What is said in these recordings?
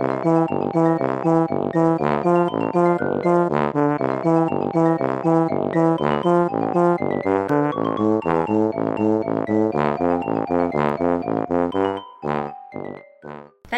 大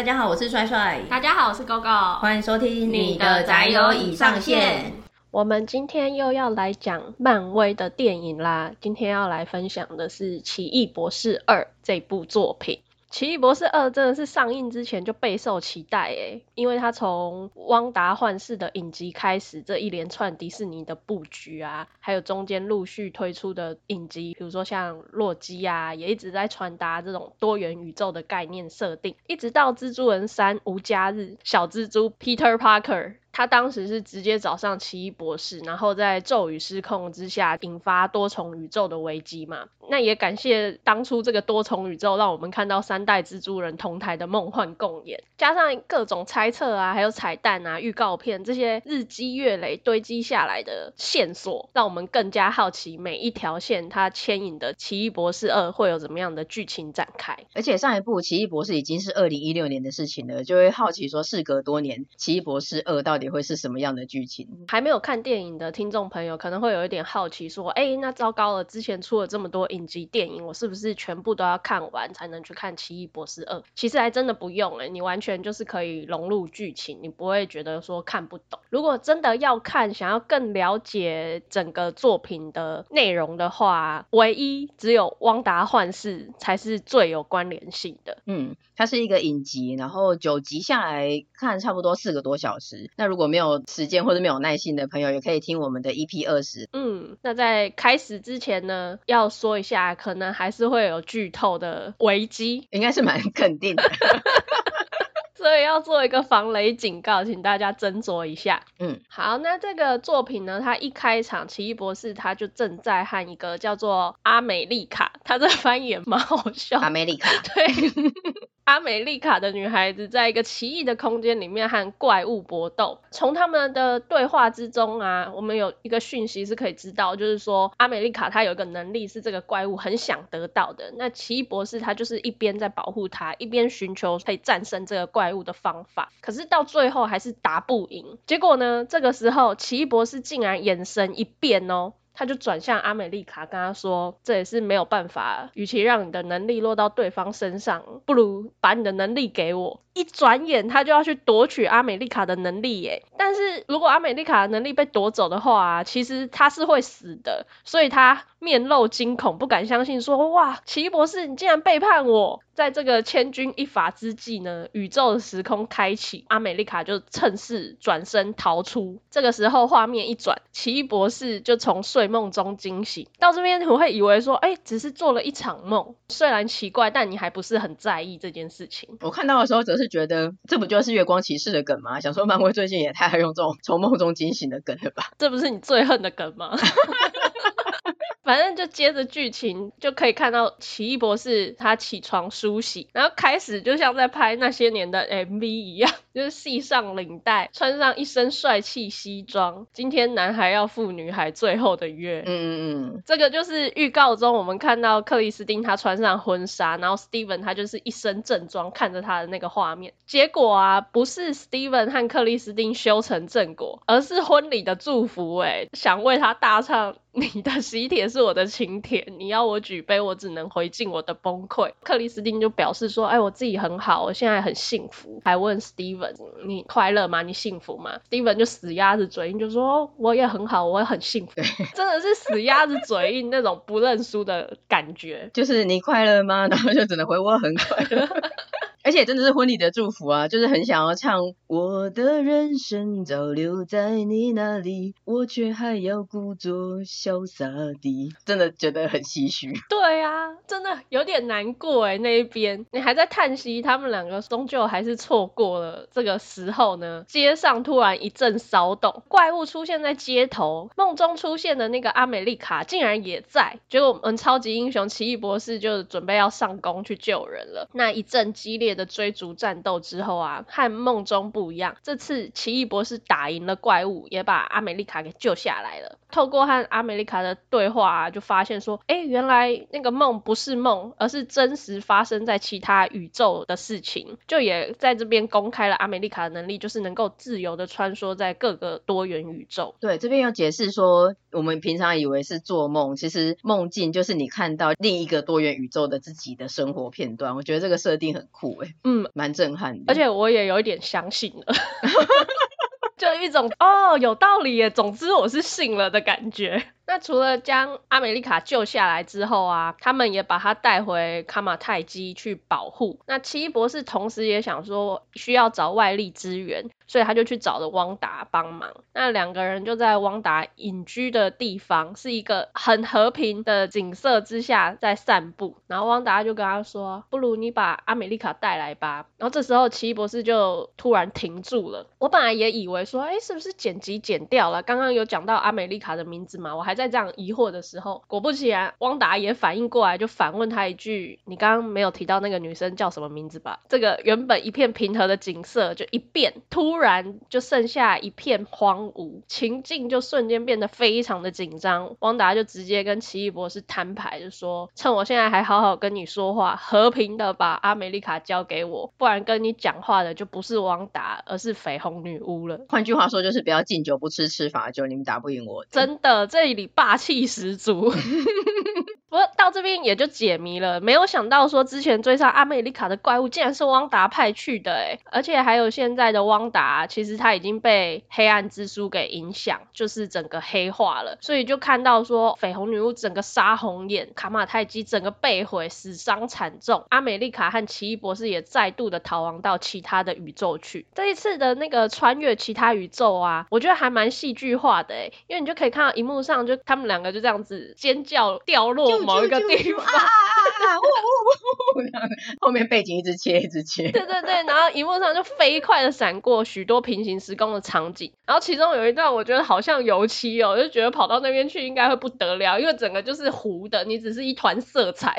家好，我是帅帅。大家好，我是 GoGo。欢迎收听你的宅友已上线。我们今天又要来讲漫威的电影啦。今天要来分享的是《奇异博士二》这部作品。《奇异博士二》真的是上映之前就备受期待诶，因为它从《汪达幻视》的影集开始，这一连串迪士尼的布局啊，还有中间陆续推出的影集，比如说像洛基啊，也一直在传达这种多元宇宙的概念设定，一直到《蜘蛛人三：无家日》，小蜘蛛 Peter Parker。他当时是直接找上奇异博士，然后在咒语失控之下引发多重宇宙的危机嘛。那也感谢当初这个多重宇宙，让我们看到三代蜘蛛人同台的梦幻共演，加上各种猜测啊，还有彩蛋啊、预告片这些日积月累堆积下来的线索，让我们更加好奇每一条线它牵引的奇异博士二会有怎么样的剧情展开。而且上一部奇异博士已经是二零一六年的事情了，就会好奇说，事隔多年，奇异博士二到底。也会是什么样的剧情？还没有看电影的听众朋友可能会有一点好奇，说：“哎，那糟糕了，之前出了这么多影集电影，我是不是全部都要看完才能去看《奇异博士二》？”其实还真的不用哎，你完全就是可以融入剧情，你不会觉得说看不懂。如果真的要看，想要更了解整个作品的内容的话，唯一只有《汪达幻视》才是最有关联性的。嗯，它是一个影集，然后九集下来看差不多四个多小时。那如果没有时间或者没有耐心的朋友，也可以听我们的 EP 二十。嗯，那在开始之前呢，要说一下，可能还是会有剧透的危机，应该是蛮肯定的。所以要做一个防雷警告，请大家斟酌一下。嗯，好，那这个作品呢，它一开场，奇异博士他就正在和一个叫做阿美丽卡，他这翻译也蛮好笑。阿美丽卡，对。阿美丽卡的女孩子在一个奇异的空间里面和怪物搏斗。从他们的对话之中啊，我们有一个讯息是可以知道，就是说阿美丽卡她有一个能力是这个怪物很想得到的。那奇异博士他就是一边在保护她，一边寻求可以战胜这个怪物的方法。可是到最后还是打不赢。结果呢，这个时候奇异博士竟然眼神一变哦。他就转向阿美丽卡，跟他说：“这也是没有办法，与其让你的能力落到对方身上，不如把你的能力给我。”一转眼，他就要去夺取阿美丽卡的能力耶。但是如果阿美丽卡的能力被夺走的话，其实他是会死的。所以他面露惊恐，不敢相信，说：“哇，奇异博士，你竟然背叛我！”在这个千钧一发之际呢，宇宙的时空开启，阿美丽卡就趁势转身逃出。这个时候，画面一转，奇异博士就从睡梦中惊醒。到这边，我会以为说：“哎，只是做了一场梦。”虽然奇怪，但你还不是很在意这件事情。我看到的时候，则是。是觉得这不就是月光骑士的梗吗？想说漫威最近也太爱用这种从梦中惊醒的梗了吧？这不是你最恨的梗吗？反正就接着剧情就可以看到奇异博士他起床梳洗，然后开始就像在拍那些年的 MV 一样，就是系上领带，穿上一身帅气西装。今天男孩要赴女孩最后的约。嗯嗯嗯，这个就是预告中我们看到克里斯汀她穿上婚纱，然后 Steven 他就是一身正装看着她的那个画面。结果啊，不是 Steven 和克里斯汀修成正果，而是婚礼的祝福。哎，想为他大唱。你的喜帖是我的请帖，你要我举杯，我只能回敬我的崩溃。克里斯汀就表示说：“哎，我自己很好，我现在很幸福。”还问 Steven：“ 你快乐吗？你幸福吗？”Steven 就死鸭子嘴硬，就说：“我也很好，我也很幸福。” 真的是死鸭子嘴硬那种不认输的感觉。就是你快乐吗？然后就只能回我很快乐。而且真的是婚礼的祝福啊，就是很想要唱我的人生早留在你那里，我却还要故作潇洒的，真的觉得很唏嘘。对啊，真的有点难过哎，那一边你还在叹息，他们两个终究还是错过了这个时候呢。街上突然一阵骚动，怪物出现在街头，梦中出现的那个阿美丽卡竟然也在，结果我们超级英雄奇异博士就准备要上工去救人了。那一阵激烈的追逐战斗之后啊，和梦中不一样，这次奇异博士打赢了怪物，也把阿美丽卡给救下来了。透过和阿美丽卡的对话啊，就发现说，哎，原来那个梦不是梦，而是真实发生在其他宇宙的事情。就也在这边公开了阿美丽卡的能力，就是能够自由的穿梭在各个多元宇宙。对，这边有解释说，我们平常以为是做梦，其实梦境就是你看到另一个多元宇宙的自己的生活片段。我觉得这个设定很酷诶，嗯，蛮震撼的。而且我也有一点相信了。就一种哦，有道理耶，总之我是信了的感觉。那除了将阿美丽卡救下来之后啊，他们也把她带回卡马泰基去保护。那奇异博士同时也想说需要找外力支援，所以他就去找了汪达帮忙。那两个人就在汪达隐居的地方，是一个很和平的景色之下在散步。然后汪达就跟他说：“不如你把阿美丽卡带来吧。”然后这时候奇异博士就突然停住了。我本来也以为说，哎，是不是剪辑剪掉了？刚刚有讲到阿美丽卡的名字嘛？我还。在这样疑惑的时候，果不其然，汪达也反应过来，就反问他一句：“你刚刚没有提到那个女生叫什么名字吧？”这个原本一片平和的景色就一变，突然就剩下一片荒芜，情境就瞬间变得非常的紧张。汪达就直接跟奇异博士摊牌，就说：“趁我现在还好好跟你说话，和平的把阿美丽卡交给我，不然跟你讲话的就不是汪达，而是绯红女巫了。”换句话说，就是不要敬酒不吃吃罚酒，你们打不赢我。真的，这里。霸气十足，不过到这边也就解谜了。没有想到说之前追上阿美丽卡的怪物竟然是汪达派去的，哎，而且还有现在的汪达，其实他已经被黑暗之书给影响，就是整个黑化了。所以就看到说绯红女巫整个杀红眼，卡马泰基整个被毁，死伤惨重。阿美丽卡和奇异博士也再度的逃亡到其他的宇宙去。这一次的那个穿越其他宇宙啊，我觉得还蛮戏剧化的，哎，因为你就可以看到荧幕上就。他们两个就这样子尖叫，掉落某一个地方，后面背景一直切，一直切。对对对，然后荧幕上就飞快的闪过许多平行时空的场景，然后其中有一段我觉得好像油漆哦，就觉得跑到那边去应该会不得了，因为整个就是糊的，你只是一团色彩。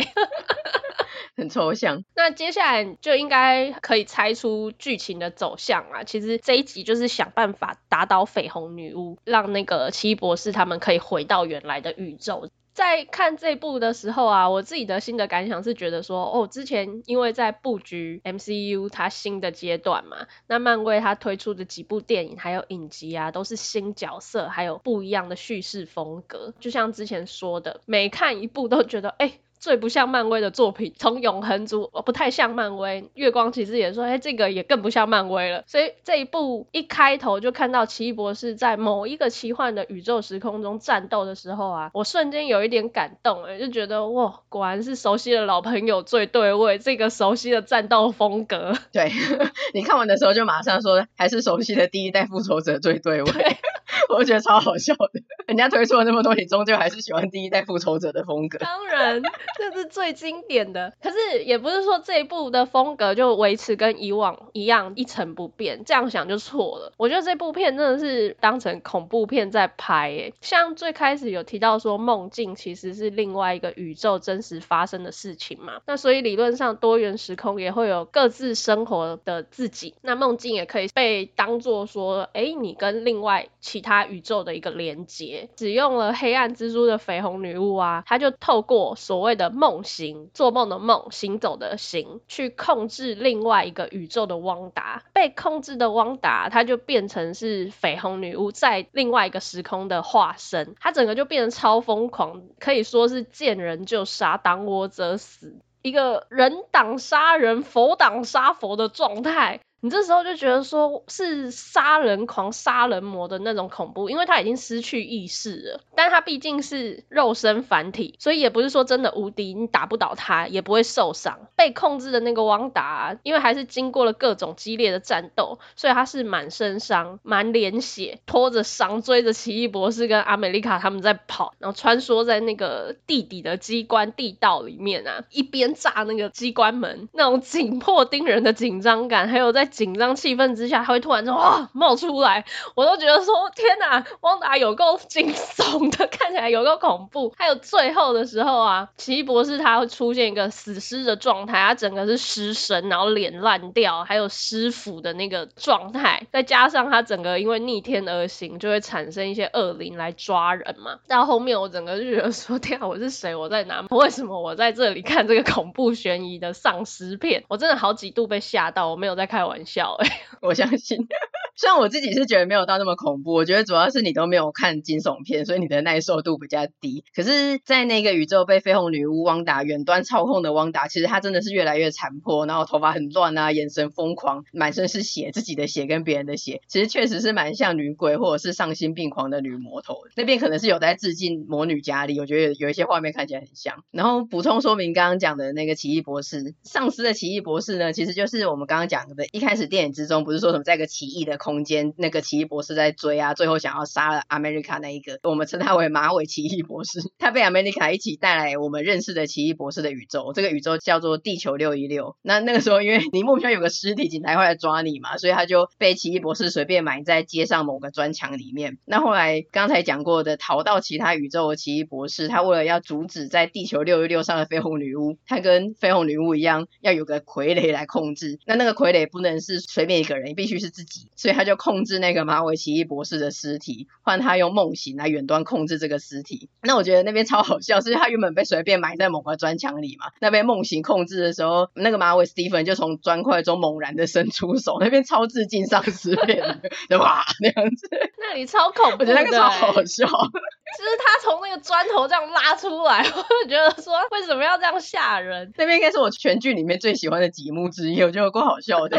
很抽象。那接下来就应该可以猜出剧情的走向啊。其实这一集就是想办法打倒绯红女巫，让那个奇异博士他们可以回到原来的宇宙。在看这部的时候啊，我自己的新的感想是觉得说，哦，之前因为在布局 MCU 它新的阶段嘛，那漫威它推出的几部电影还有影集啊，都是新角色，还有不一样的叙事风格。就像之前说的，每看一部都觉得，哎。最不像漫威的作品，从永恒族不太像漫威，月光骑士也说，哎，这个也更不像漫威了。所以这一部一开头就看到奇异博士在某一个奇幻的宇宙时空中战斗的时候啊，我瞬间有一点感动，哎，就觉得哇，果然是熟悉的老朋友最对味，这个熟悉的战斗风格。对，你看完的时候就马上说，还是熟悉的第一代复仇者最对味。对 我觉得超好笑的，人家推出了那么多，你终究还是喜欢第一代复仇者的风格。当然，这是最经典的。可是也不是说这一部的风格就维持跟以往一样一成不变，这样想就错了。我觉得这部片真的是当成恐怖片在拍诶。像最开始有提到说梦境其实是另外一个宇宙真实发生的事情嘛，那所以理论上多元时空也会有各自生活的自己，那梦境也可以被当作说，哎，你跟另外其他。宇宙的一个连接，使用了黑暗蜘蛛的绯红女巫啊，她就透过所谓的的梦行，做梦的梦，行走的行，去控制另外一个宇宙的汪达。被控制的汪达，他就变成是绯红女巫在另外一个时空的化身，他整个就变得超疯狂，可以说是见人就杀，挡我者死，一个人挡杀人，佛挡杀佛的状态。你这时候就觉得说是杀人狂、杀人魔的那种恐怖，因为他已经失去意识了。但他毕竟是肉身凡体，所以也不是说真的无敌，你打不倒他也不会受伤。被控制的那个汪达，因为还是经过了各种激烈的战斗，所以他是满身伤、满脸血，拖着伤追着奇异博士跟阿美丽卡他们在跑，然后穿梭在那个地底的机关地道里面啊，一边炸那个机关门，那种紧迫 盯人的紧张感，还有在。紧张气氛之下，他会突然就哇冒出来，我都觉得说天哪，汪达有够惊悚的，看起来有够恐怖。还有最后的时候啊，奇异博士他会出现一个死尸的状态，他整个是尸神，然后脸烂掉，还有尸腐的那个状态，再加上他整个因为逆天而行，就会产生一些恶灵来抓人嘛。到后面我整个就觉得说 天啊，我是谁？我在哪？为什么我在这里看这个恐怖悬疑的丧尸片？我真的好几度被吓到，我没有在开玩笑哎、欸，我相信。虽然我自己是觉得没有到那么恐怖，我觉得主要是你都没有看惊悚片，所以你的耐受度比较低。可是，在那个宇宙被绯红女巫汪达远端操控的汪达，其实她真的是越来越残破，然后头发很乱啊，眼神疯狂，满身是血，自己的血跟别人的血，其实确实是蛮像女鬼或者是丧心病狂的女魔头。那边可能是有在致敬魔女嘉莉，我觉得有一些画面看起来很像。然后补充说明刚刚讲的那个奇异博士，丧尸的奇异博士呢，其实就是我们刚刚讲的，一开开始电影之中不是说什么在一个奇异的空间，那个奇异博士在追啊，最后想要杀了 America 那一个，我们称他为马尾奇异博士。他被 America 一起带来我们认识的奇异博士的宇宙，这个宇宙叫做地球六一六。那那个时候，因为你目标有个尸体，警察会来抓你嘛，所以他就被奇异博士随便埋在街上某个砖墙里面。那后来刚才讲过的逃到其他宇宙的奇异博士，他为了要阻止在地球六一六上的绯红女巫，他跟绯红女巫一样，要有个傀儡来控制。那那个傀儡不能是随便一个人，必须是自己，所以他就控制那个马尾奇异博士的尸体，换他用梦醒来远端控制这个尸体。那我觉得那边超好笑，是他原本被随便埋在某个砖墙里嘛，那边梦醒控制的时候，那个马尾史蒂芬就从砖块中猛然的伸出手，那边超致敬丧尸片，对吧？那样子，那里超恐怖的，我觉得那个超好笑。就是他从那个砖头这样拉出来，我就觉得说，为什么要这样吓人？那边应该是我全剧里面最喜欢的几幕之一，我觉得够好笑的。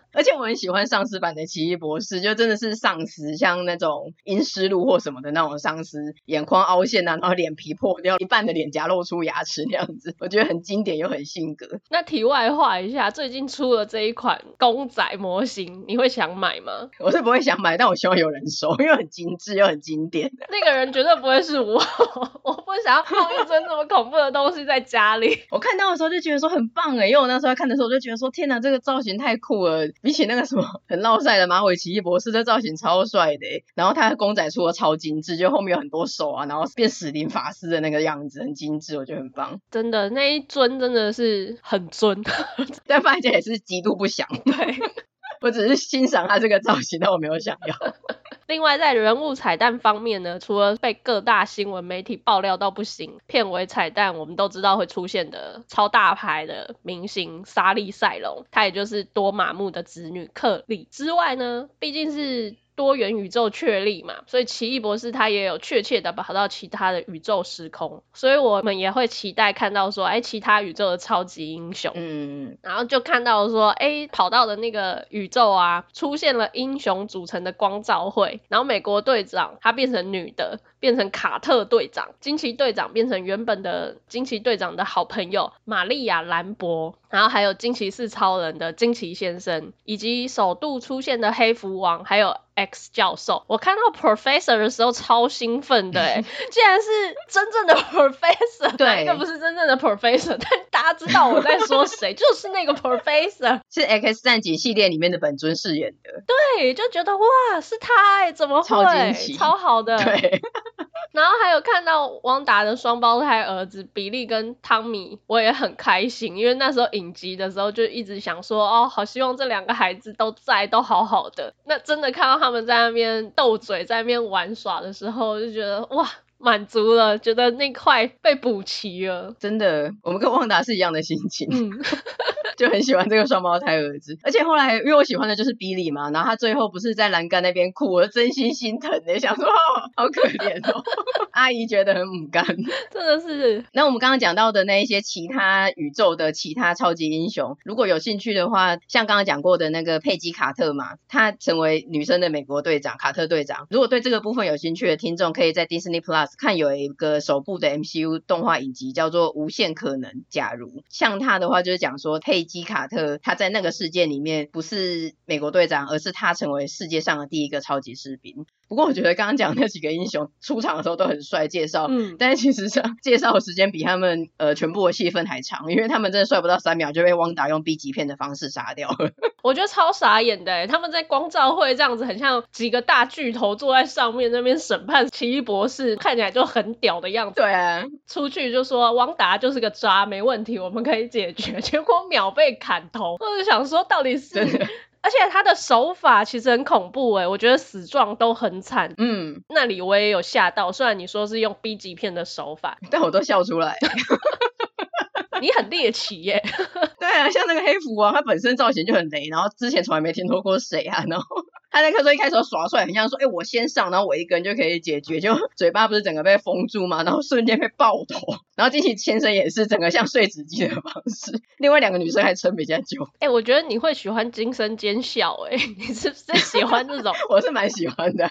而且我很喜欢丧尸版的奇异博士，就真的是丧尸，像那种阴尸路或什么的那种丧尸，眼眶凹陷啊，然后脸皮破掉，一半的脸颊露出牙齿那样子，我觉得很经典又很性格。那题外话一下，最近出了这一款公仔模型，你会想买吗？我是不会想买，但我希望有人收，因为很精致又很经典。那个人绝对不会是我，我不想要放一尊这么恐怖的东西在家里。我看到的时候就觉得说很棒哎，因为我那时候看的时候我就觉得说天哪，这个造型太酷了。比起那个什么 很闹赛的马尾奇异博士，这造型超帅的。然后他的公仔出的超精致，就后面有很多手啊，然后变死灵法师的那个样子，很精致，我觉得很棒。真的，那一尊真的是很尊，但发现也是极度不祥。对，我只是欣赏他这个造型，但我没有想要。另外，在人物彩蛋方面呢，除了被各大新闻媒体爆料到不行，片尾彩蛋我们都知道会出现的超大牌的明星莎莉塞隆，她也就是多玛木的子女克里之外呢，毕竟是。多元宇宙确立嘛，所以奇异博士他也有确切的跑到其他的宇宙时空，所以我们也会期待看到说，哎，其他宇宙的超级英雄，嗯，然后就看到说，哎，跑到的那个宇宙啊，出现了英雄组成的光照会，然后美国队长他变成女的。变成卡特队长，惊奇队长变成原本的惊奇队长的好朋友玛丽亚兰博，然后还有惊奇四超人的惊奇先生，以及首度出现的黑蝠王，还有 X 教授。我看到 Professor 的时候超兴奋的，哎，竟然是真正的 Professor，对，又不是真正的 Professor，但大家知道我在说谁，就是那个 Professor，是 X 战警系列里面的本尊饰演的。对，就觉得哇，是他哎，怎么会？超惊奇，超好的，对。然后还有看到汪达的双胞胎儿子比利跟汤米，我也很开心，因为那时候影集的时候就一直想说，哦，好希望这两个孩子都在，都好好的。那真的看到他们在那边斗嘴，在那边玩耍的时候，就觉得哇。满足了，觉得那块被补齐了。真的，我们跟旺达是一样的心情，嗯、就很喜欢这个双胞胎儿子。而且后来，因为我喜欢的就是比利嘛，然后他最后不是在栏杆那边哭，我真心心疼的，想说、哦、好可怜哦。阿姨觉得很母干，真的是。那我们刚刚讲到的那一些其他宇宙的其他超级英雄，如果有兴趣的话，像刚刚讲过的那个佩吉卡特嘛，他成为女生的美国队长卡特队长。如果对这个部分有兴趣的听众，可以在 Disney Plus。看有一个首部的 MCU 动画影集叫做《无限可能》，假如像他的话，就是讲说佩基卡特他在那个事件里面不是美国队长，而是他成为世界上的第一个超级士兵。不过我觉得刚刚讲那几个英雄出场的时候都很帅，介绍，嗯，但是其实上介绍的时间比他们呃全部的戏份还长，因为他们真的帅不到三秒就被汪达用 B 级片的方式杀掉了。我觉得超傻眼的，他们在光照会这样子，很像几个大巨头坐在上面那边审判奇异博士，看起来就很屌的样子。对啊，出去就说汪达就是个渣，没问题，我们可以解决。结果秒被砍头，我就想说到底是。而且他的手法其实很恐怖诶，我觉得死状都很惨。嗯，那里我也有吓到，虽然你说是用 B 级片的手法，但我都笑出来。你很猎奇耶。对啊，像那个黑蝠王，他本身造型就很雷，然后之前从来没听说过谁啊，然后他那个时候一开始耍帅，很像说，哎、欸，我先上，然后我一个人就可以解决，就 嘴巴不是整个被封住嘛，然后瞬间被爆头，然后金喜先生也是整个像碎纸机的方式，另外两个女生还撑比较久。哎、欸，我觉得你会喜欢惊声尖笑，哎，你是不是喜欢这种？我是蛮喜欢的。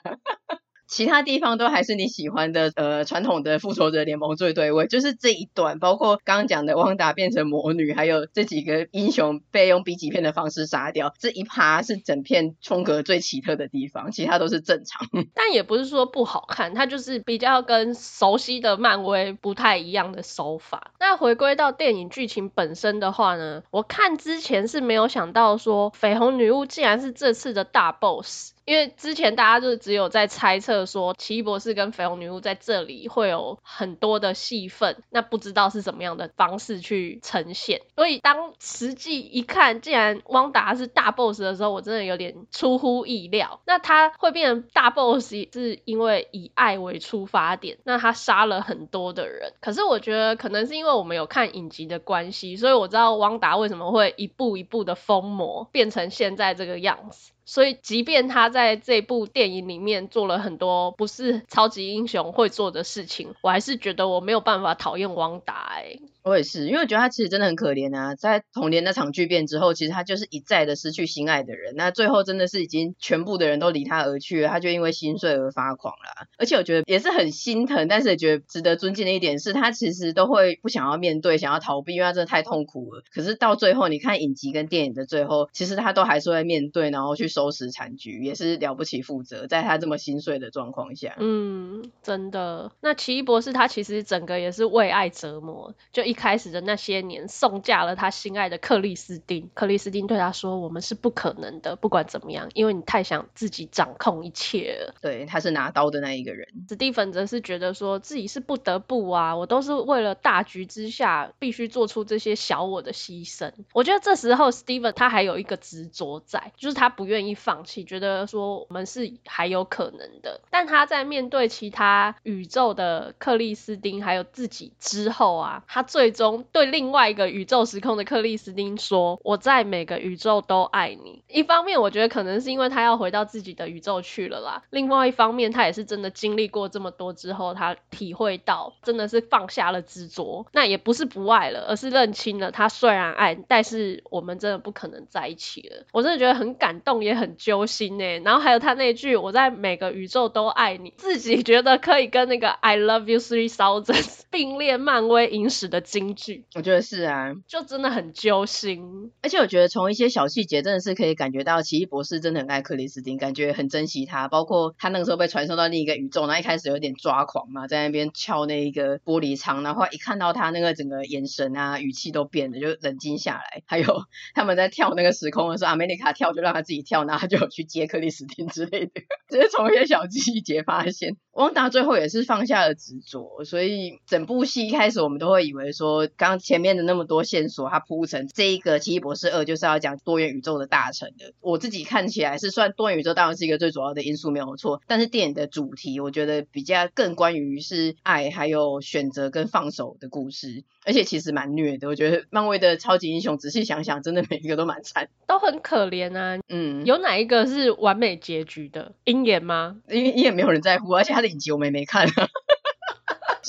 其他地方都还是你喜欢的，呃，传统的复仇者联盟最对位，就是这一段，包括刚刚讲的汪达变成魔女，还有这几个英雄被用 B 级片的方式杀掉，这一趴是整片风格最奇特的地方，其他都是正常。但也不是说不好看，它就是比较跟熟悉的漫威不太一样的手法。那回归到电影剧情本身的话呢，我看之前是没有想到说绯红女巫竟然是这次的大 boss。因为之前大家就只有在猜测说奇异博士跟绯红女巫在这里会有很多的戏份，那不知道是怎么样的方式去呈现。所以当实际一看，既然汪达是大 boss 的时候，我真的有点出乎意料。那他会变成大 boss 是因为以爱为出发点，那他杀了很多的人。可是我觉得可能是因为我们有看影集的关系，所以我知道汪达为什么会一步一步的疯魔，变成现在这个样子。所以，即便他在这部电影里面做了很多不是超级英雄会做的事情，我还是觉得我没有办法讨厌王达欸。我也是，因为我觉得他其实真的很可怜啊。在童年那场巨变之后，其实他就是一再的失去心爱的人。那最后真的是已经全部的人都离他而去了，他就因为心碎而发狂了。而且我觉得也是很心疼，但是也觉得值得尊敬的一点是，他其实都会不想要面对，想要逃避，因为他真的太痛苦了。可是到最后，你看影集跟电影的最后，其实他都还是会面对，然后去收拾残局，也是了不起负责，在他这么心碎的状况下。嗯，真的。那奇异博士他其实整个也是为爱折磨，就。一开始的那些年，送嫁了他心爱的克里斯汀。克里斯汀对他说：“我们是不可能的，不管怎么样，因为你太想自己掌控一切了。”对，他是拿刀的那一个人。史蒂芬则是觉得说自己是不得不啊，我都是为了大局之下，必须做出这些小我的牺牲。我觉得这时候史蒂芬他还有一个执着在，就是他不愿意放弃，觉得说我们是还有可能的。但他在面对其他宇宙的克里斯汀还有自己之后啊，他最最终对另外一个宇宙时空的克里斯汀说：“我在每个宇宙都爱你。”一方面，我觉得可能是因为他要回到自己的宇宙去了啦；另外一方面，他也是真的经历过这么多之后，他体会到真的是放下了执着。那也不是不爱了，而是认清了他虽然爱，但是我们真的不可能在一起了。我真的觉得很感动，也很揪心诶。然后还有他那句：“我在每个宇宙都爱你。”自己觉得可以跟那个 “I love you three thousand” 并列漫威影史的。京剧，我觉得是啊，就真的很揪心。而且我觉得从一些小细节，真的是可以感觉到奇异博士真的很爱克里斯汀，感觉很珍惜他。包括他那个时候被传送到另一个宇宙，然后一开始有点抓狂嘛，在那边敲那一个玻璃窗，然后一看到他那个整个眼神啊、语气都变了，就冷静下来。还有他们在跳那个时空的时候，阿梅丽卡跳就让他自己跳，然后他就有去接克里斯汀之类的。只是从一些小细节发现，汪达最后也是放下了执着，所以整部戏一开始我们都会以为说。说刚前面的那么多线索，它铺成这一个奇异博士二就是要讲多元宇宙的大成的。我自己看起来是算多元宇宙当然是一个最主要的因素没有错，但是电影的主题我觉得比较更关于是爱还有选择跟放手的故事，而且其实蛮虐的。我觉得漫威的超级英雄仔细想想，真的每一个都蛮惨，都很可怜啊。嗯，有哪一个是完美结局的？鹰眼吗？因为鹰眼没有人在乎，而且他的影集我们也没看，所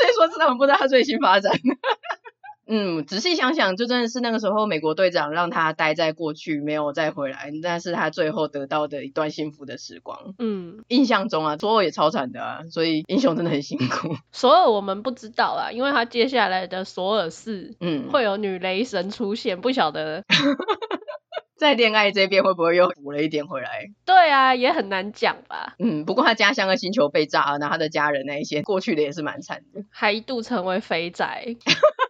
以说是他们不知道他最新发展。嗯，仔细想想，就真的是那个时候美国队长让他待在过去，没有再回来，那是他最后得到的一段幸福的时光。嗯，印象中啊，索尔也超惨的啊，所以英雄真的很辛苦。索尔我们不知道啊，因为他接下来的索尔四，嗯，会有女雷神出现，不晓得。在恋爱这边会不会又补了一点回来？对啊，也很难讲吧。嗯，不过他家乡的星球被炸了，然后他的家人那一些过去的也是蛮惨的，还一度成为肥宅。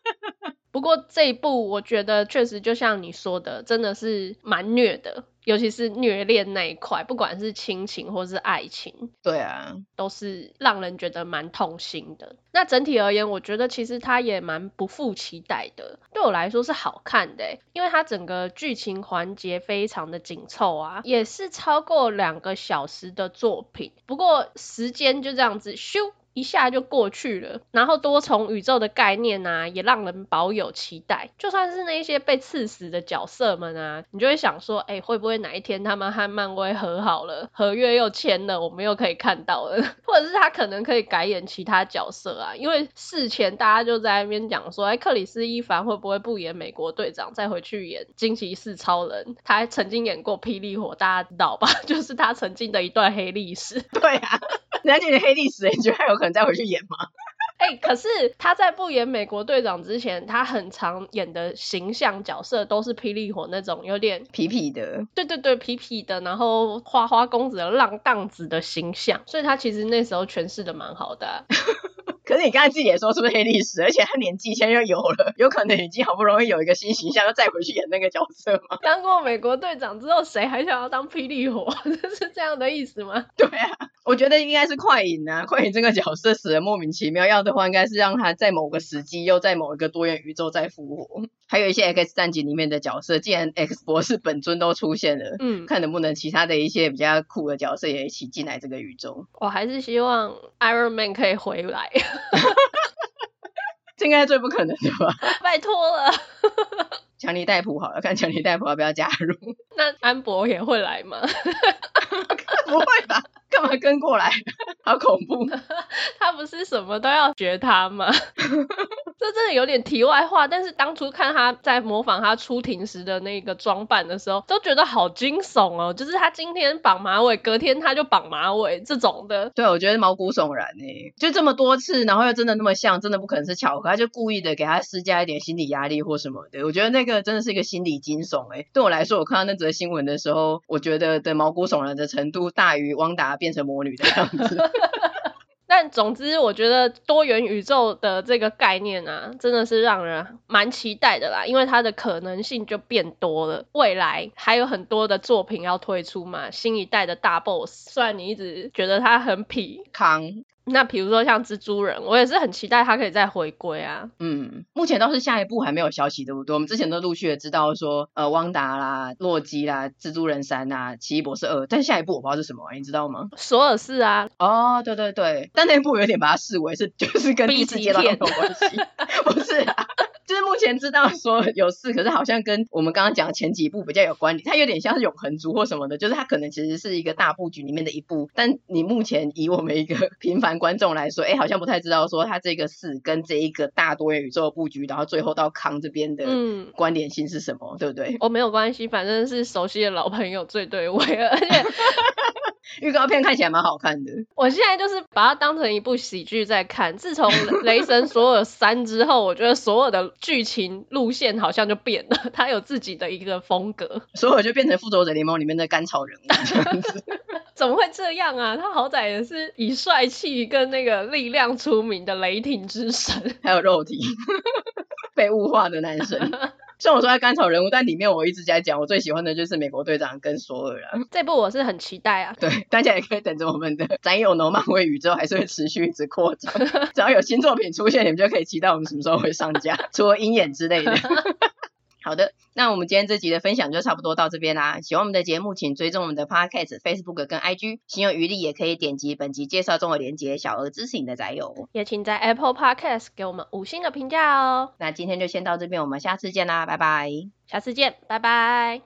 不过这一部我觉得确实就像你说的，真的是蛮虐的。尤其是虐恋那一块，不管是亲情或是爱情，对啊，都是让人觉得蛮痛心的。那整体而言，我觉得其实它也蛮不负期待的。对我来说是好看的，因为它整个剧情环节非常的紧凑啊，也是超过两个小时的作品。不过时间就这样子咻。一下就过去了，然后多重宇宙的概念啊，也让人保有期待。就算是那些被刺死的角色们啊，你就会想说，哎，会不会哪一天他们和漫威和好了，合约又签了，我们又可以看到了？或者是他可能可以改演其他角色啊？因为事前大家就在那边讲说，哎，克里斯·伊凡会不会不演美国队长，再回去演惊奇四超人？他还曾经演过霹雳火，大家知道吧？就是他曾经的一段黑历史。对啊。人家讲的黑历史，你觉得有可能再回去演吗？哎、欸，可是他在不演美国队长之前，他很常演的形象角色都是霹雳火那种有点痞痞的，对对对，痞痞的，然后花花公子的浪荡子的形象，所以他其实那时候诠释的蛮好的、啊。可是你刚才自己也说是不是黑历史？而且他年纪现在又有了，有可能已经好不容易有一个新形象，又再回去演那个角色吗？当过美国队长之后，谁还想要当霹雳火？这 是这样的意思吗？对啊，我觉得应该是快影啊，快影这个角色死的莫名其妙，要的话应该是让他在某个时机又在某一个多元宇宙再复活。还有一些 X 战警里面的角色，既然 X 博士本尊都出现了，嗯，看能不能其他的一些比较酷的角色也一起进来这个宇宙。我还是希望 Iron Man 可以回来。这应该是最不可能的吧？拜托了，强尼戴普好了，看强尼戴普要不要加入？那安博也会来吗？不会吧？干嘛跟过来？好恐怖！他不是什么都要学他吗？这真的有点题外话，但是当初看他在模仿他出庭时的那个装扮的时候，都觉得好惊悚哦。就是他今天绑马尾，隔天他就绑马尾这种的。对，我觉得毛骨悚然诶，就这么多次，然后又真的那么像，真的不可能是巧合，他就故意的给他施加一点心理压力或什么的。我觉得那个真的是一个心理惊悚诶。对我来说，我看到那则新闻的时候，我觉得的毛骨悚然的程度大于汪达变成魔女的样子。但总之，我觉得多元宇宙的这个概念啊，真的是让人蛮期待的啦，因为它的可能性就变多了。未来还有很多的作品要推出嘛，新一代的大 boss，虽然你一直觉得他很痞康。那比如说像蜘蛛人，我也是很期待他可以再回归啊。嗯，目前倒是下一部还没有消息，对不对？我们之前都陆续的知道说，呃，汪达啦、洛基啦、蜘蛛人三啊、奇异博士二，但下一部我不知道是什么，你知道吗？索尔是啊。哦，对对对，但那部有点把它视为是就是跟第四阶段有关系，不是啊。就是目前知道说有四，可是好像跟我们刚刚讲的前几部比较有关联，它有点像是永恒族或什么的，就是它可能其实是一个大布局里面的一部，但你目前以我们一个 平凡观众来说，哎，好像不太知道说它这个四跟这一个大多元宇宙的布局，然后最后到康这边的关联性是什么，嗯、对不对？哦没有关系，反正是熟悉的老朋友最对味，而且。预告片看起来蛮好看的，我现在就是把它当成一部喜剧在看。自从《雷神索尔三》之后，我觉得所有的剧情路线好像就变了，它有自己的一个风格，所以就变成复仇者联盟里面的甘草人物这样子。怎么会这样啊？他好歹也是以帅气跟那个力量出名的雷霆之神，还有肉体 被物化的男神。虽然我说他甘草人物，但里面我一直在讲，我最喜欢的就是美国队长跟索尔了。这部我是很期待啊。对，大家也可以等着我们的咱有农漫威宇宙还是会持续一直扩张，只要有新作品出现，你们就可以期待我们什么时候会上架，除了鹰眼之类的。好的，那我们今天这集的分享就差不多到这边啦。喜欢我们的节目，请追踪我们的 Podcast、Facebook 跟 IG。心有余力也可以点击本集介绍中的链接，小额支持你的宅友。也请在 Apple Podcast 给我们五星的评价哦。那今天就先到这边，我们下次见啦，拜拜。下次见，拜拜。